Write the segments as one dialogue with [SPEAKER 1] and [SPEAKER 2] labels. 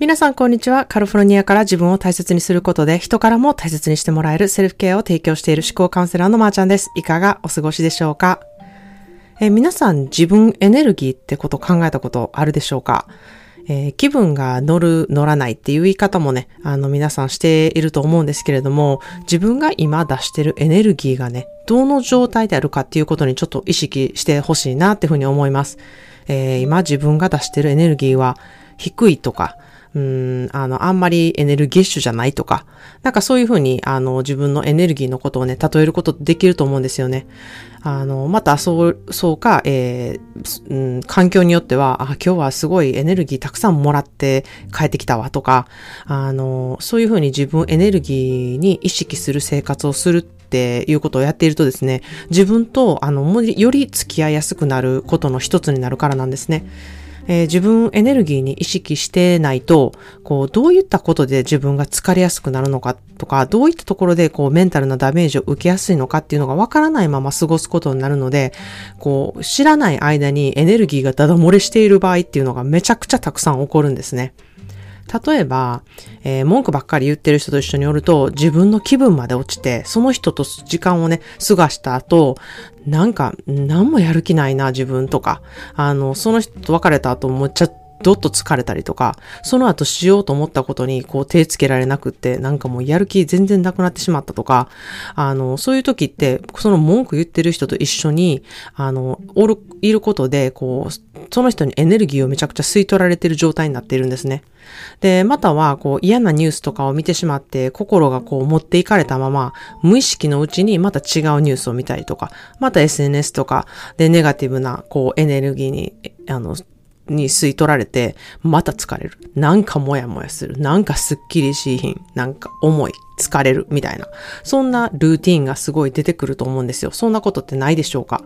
[SPEAKER 1] 皆さん、こんにちは。カリフォルニアから自分を大切にすることで、人からも大切にしてもらえるセルフケアを提供している思考カウンセラーのまーちゃんです。いかがお過ごしでしょうか？え皆さん、自分エネルギーってこと考えたことあるでしょうか？えー、気分が乗る、乗らないっていう言い方もね、あの皆さんしていると思うんですけれども、自分が今出してるエネルギーがね、どの状態であるかっていうことにちょっと意識してほしいなっていうふうに思います。えー、今自分が出してるエネルギーは低いとか、うん、あの、あんまりエネルギッシュじゃないとか、なんかそういうふうに、あの、自分のエネルギーのことをね、例えることできると思うんですよね。あの、また、そう、そうか、えー、うん、環境によっては、あ、今日はすごいエネルギーたくさんもらって帰ってきたわとか、あの、そういうふうに自分エネルギーに意識する生活をするっていうことをやっているとですね、自分と、あの、より付き合いやすくなることの一つになるからなんですね。えー、自分エネルギーに意識してないと、こう、どういったことで自分が疲れやすくなるのかとか、どういったところでこう、メンタルなダメージを受けやすいのかっていうのがわからないまま過ごすことになるので、こう、知らない間にエネルギーがダダ漏れしている場合っていうのがめちゃくちゃたくさん起こるんですね。例えば、えー、文句ばっかり言ってる人と一緒におると、自分の気分まで落ちて、その人と時間をね、過ごした後、なんか、何もやる気ないな、自分とか、あの、その人と別れた後、もっちゃどっと疲れたりとか、その後しようと思ったことにこう手つけられなくって、なんかもうやる気全然なくなってしまったとか、あの、そういう時って、その文句言ってる人と一緒に、あの、おる、いることで、こう、その人にエネルギーをめちゃくちゃ吸い取られてる状態になっているんですね。で、または、こう、嫌なニュースとかを見てしまって、心がこう持っていかれたまま、無意識のうちにまた違うニュースを見たりとか、また SNS とかでネガティブな、こう、エネルギーに、あの、に吸い取られて、また疲れる。なんかもやもやする。なんかスッキリしいひん。なんか重い。疲れる。みたいな。そんなルーティンがすごい出てくると思うんですよ。そんなことってないでしょうか？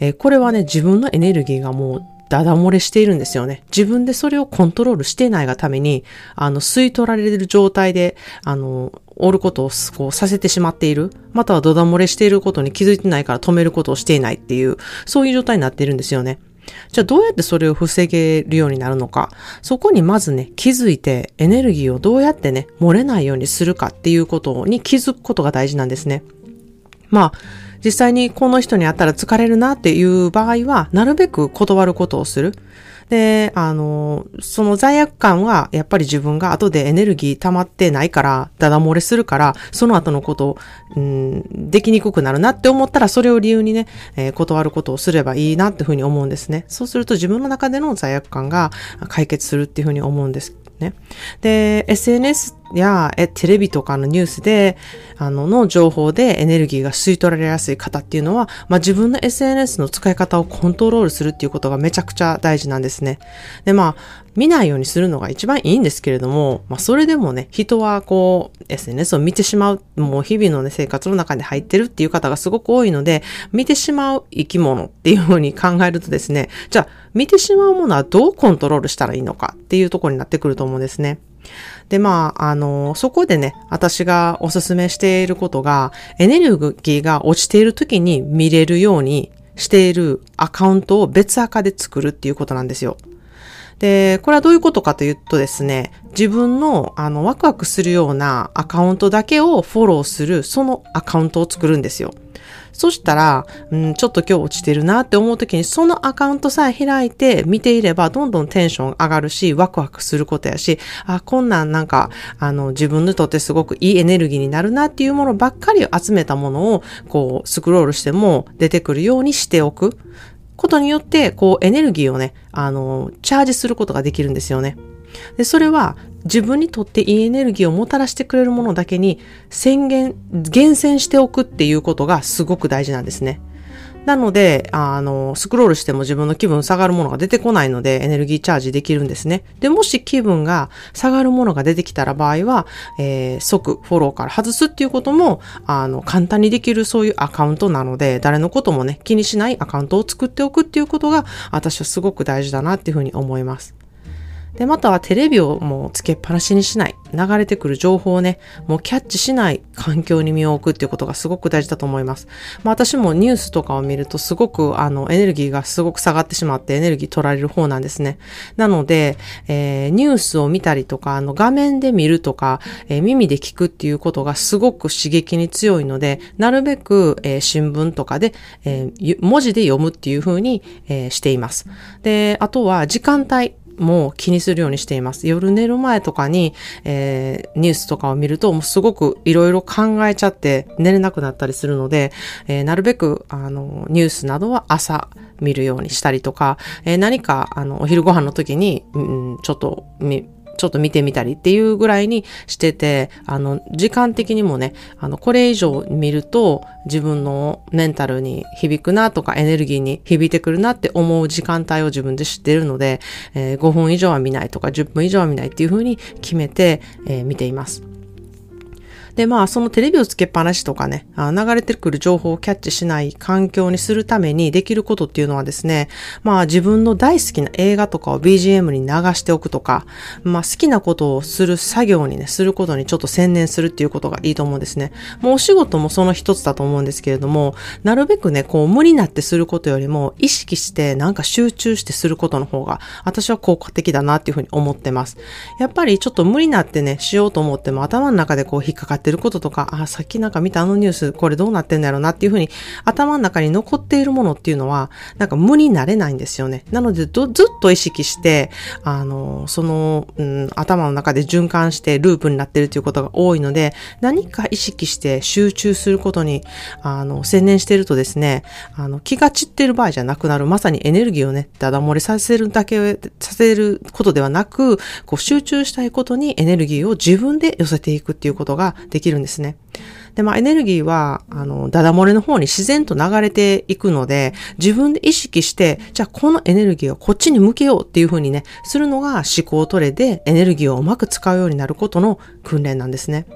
[SPEAKER 1] えー、これはね、自分のエネルギーがもうダダ漏れしているんですよね。自分でそれをコントロールしていないがために、あの、吸い取られる状態で、あの、おることをこうさせてしまっている。またはダダ漏れしていることに気づいてないから止めることをしていないっていう、そういう状態になっているんですよね。じゃあどうやってそれを防げるようになるのか。そこにまずね、気づいてエネルギーをどうやってね、漏れないようにするかっていうことに気づくことが大事なんですね。まあ、実際にこの人に会ったら疲れるなっていう場合は、なるべく断ることをする。で、あの、その罪悪感は、やっぱり自分が後でエネルギー溜まってないから、ダダ漏れするから、その後のことを、うん、できにくくなるなって思ったら、それを理由にね、えー、断ることをすればいいなっていうふうに思うんですね。そうすると自分の中での罪悪感が解決するっていうふうに思うんですね。で、SNS やえテレビとかのニュースで、あの、の情報でエネルギーが吸い取られやすい方っていうのは、まあ、自分の SNS の使い方をコントロールするっていうことがめちゃくちゃ大事なんですね。で、まあ、見ないようにするのが一番いいんですけれども、まあ、それでもね、人はこう、SNS を見てしまう、もう日々のね、生活の中に入ってるっていう方がすごく多いので、見てしまう生き物っていうふうに考えるとですね、じゃあ、見てしまうものはどうコントロールしたらいいのかっていうところになってくると思うんですね。で、まあ、あの、そこでね、私がおすすめしていることが、エネルギーが落ちている時に見れるようにしているアカウントを別アカで作るっていうことなんですよ。で、これはどういうことかというとですね、自分のあのワクワクするようなアカウントだけをフォローする、そのアカウントを作るんですよ。そしたら、うん、ちょっと今日落ちてるなって思う時に、そのアカウントさえ開いて見ていれば、どんどんテンション上がるし、ワクワクすることやし、あ、こんなんなんか、あの、自分にとってすごくいいエネルギーになるなっていうものばっかり集めたものを、こう、スクロールしても出てくるようにしておく。ことによって、こう、エネルギーをね、あの、チャージすることができるんですよね。で、それは自分にとっていいエネルギーをもたらしてくれるものだけに宣言、厳選しておくっていうことがすごく大事なんですね。なので、あの、スクロールしても自分の気分下がるものが出てこないのでエネルギーチャージできるんですね。で、もし気分が下がるものが出てきたら場合は、えー、即フォローから外すっていうことも、あの、簡単にできるそういうアカウントなので、誰のこともね、気にしないアカウントを作っておくっていうことが、私はすごく大事だなっていうふうに思います。で、またはテレビをもうつけっぱなしにしない。流れてくる情報をね、もうキャッチしない環境に身を置くっていうことがすごく大事だと思います。まあ私もニュースとかを見るとすごくあのエネルギーがすごく下がってしまってエネルギー取られる方なんですね。なので、えー、ニュースを見たりとか、あの画面で見るとか、えー、耳で聞くっていうことがすごく刺激に強いので、なるべく、えー、新聞とかで、え文字で読むっていう風に、えしています。で、あとは時間帯。も気にするようにしています。夜寝る前とかに、えー、ニュースとかを見ると、もうすごくいろいろ考えちゃって寝れなくなったりするので、えー、なるべく、あの、ニュースなどは朝見るようにしたりとか、えー、何か、あの、お昼ご飯の時に、うん、ちょっと見、ちょっと見てみたりっていうぐらいにしてて、あの、時間的にもね、あの、これ以上見ると自分のメンタルに響くなとかエネルギーに響いてくるなって思う時間帯を自分で知ってるので、えー、5分以上は見ないとか10分以上は見ないっていうふうに決めて、えー、見ています。で、まあ、そのテレビをつけっぱなしとかね、流れてくる情報をキャッチしない環境にするためにできることっていうのはですね、まあ、自分の大好きな映画とかを BGM に流しておくとか、まあ、好きなことをする作業にね、することにちょっと専念するっていうことがいいと思うんですね。もうお仕事もその一つだと思うんですけれども、なるべくね、こう、無理なってすることよりも、意識してなんか集中してすることの方が、私は効果的だなっていうふうに思ってます。やっぱりちょっと無理なってね、しようと思っても頭の中でこう引っかかってることとか、あ、さっきなんか見たあのニュース、これどうなってんだろうなっていうふうに頭の中に残っているものっていうのは、なんか無になれないんですよね。なので、ずっと意識して、あの、その、うん、頭の中で循環してループになってるということが多いので、何か意識して集中することに、あの、専念してるとですね、あの、気が散ってる場合じゃなくなる、まさにエネルギーをね、だだ漏れさせるだけ、させることではなく、こう集中したいことにエネルギーを自分で寄せていくっていうことができるんですね。で、まあエネルギーは、あの、ダダ漏れの方に自然と流れていくので、自分で意識して、じゃあこのエネルギーをこっちに向けようっていう風にね、するのが思考トレでエネルギーをうまく使うようになることの訓練なんですね。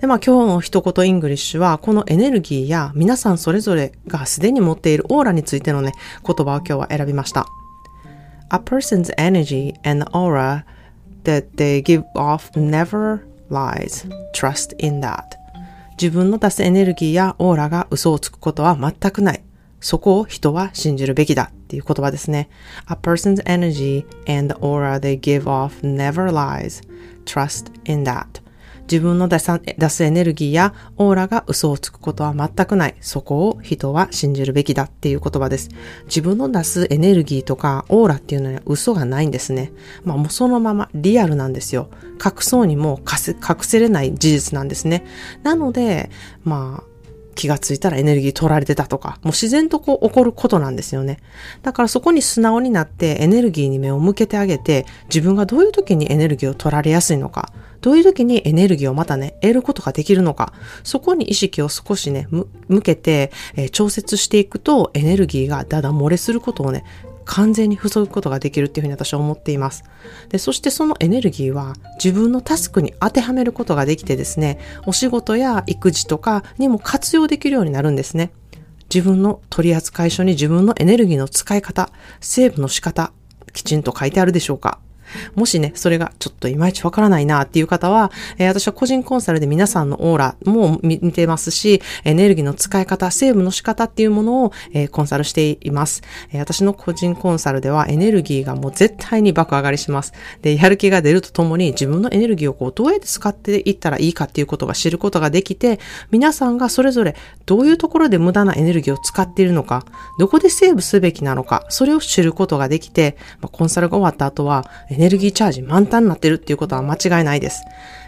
[SPEAKER 1] で、まあ今日の一言 English は、このエネルギーや皆さんそれぞれがすでに持っているオーラについてのね、言葉を今日は選びました。A person's energy and aura that they give off never lies. Trust in that. 自分の出すエネルギーやオーラが嘘をつくことは全くない。そこを人は信じるべきだっていう言葉ですね。A person's energy and the aura they give off never lies. Trust in that. 自分の出すエネルギーやオーラが嘘をつくことは全くない。そこを人は信じるべきだっていう言葉です。自分の出すエネルギーとかオーラっていうのは嘘がないんですね。まあもうそのままリアルなんですよ。隠そうにも隠せれない事実なんですね。なので、まあ、気がついたらエネルギー取られてたとか、もう自然とこう起こることなんですよね。だからそこに素直になってエネルギーに目を向けてあげて、自分がどういう時にエネルギーを取られやすいのか、どういう時にエネルギーをまたね、得ることができるのか、そこに意識を少しね、向けて、えー、調節していくと、エネルギーがだだ漏れすることをね、完全に塞ぐことができるっていうふうに私は思っています。で、そしてそのエネルギーは自分のタスクに当てはめることができてですね、お仕事や育児とかにも活用できるようになるんですね。自分の取扱書に自分のエネルギーの使い方、セーブの仕方、きちんと書いてあるでしょうかもしね、それがちょっといまいちわからないなっていう方は、えー、私は個人コンサルで皆さんのオーラも見てますし、エネルギーの使い方、セーブの仕方っていうものを、えー、コンサルしています、えー、私の個人コンサルではエネルギーがもう絶対に爆上がりします。で、やる気が出るとともに自分のエネルギーをこうどうやって使っていったらいいかっていうことが知ることができて、皆さんがそれぞれどういうところで無駄なエネルギーを使っているのか、どこでセーブすべきなのか、それを知ることができて、まあ、コンサルが終わった後は、ネルギーチャージ満タンになってるっていうことは間違いないです。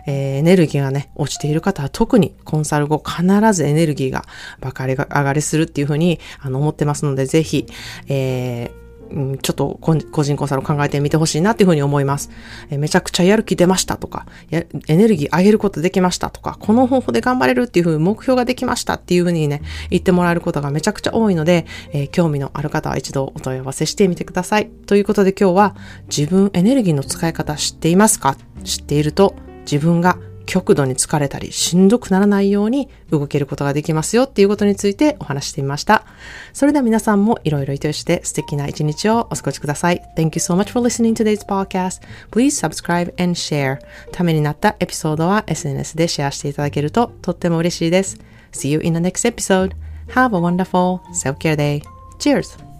[SPEAKER 1] えー、エネルギーがね、落ちている方は特にコンサル後必ずエネルギーがバカ上がりするっていうふうにあの思ってますので、ぜひ、えーうん、ちょっと個人コンサルを考えてみてほしいなっていうふうに思います。えめちゃくちゃやる気出ましたとかエネルギー上げることできましたとか、この方法で頑張れるっていうふうに目標ができましたっていうふうにね、言ってもらえることがめちゃくちゃ多いので、えー、興味のある方は一度お問い合わせしてみてください。ということで今日は自分エネルギーの使い方知っていますか？知っていると自分が極度に疲れたりしんどくならないように動けることができますよっていうことについてお話してみました。それでは皆さんもいろいろ意図して素敵な一日をお過ごしください。Thank you so much for listening to today's podcast. Please subscribe and share. ためになったエピソードは SNS でシェアしていただけるととっても嬉しいです。See you in the next episode. Have a wonderful self-care day. Cheers!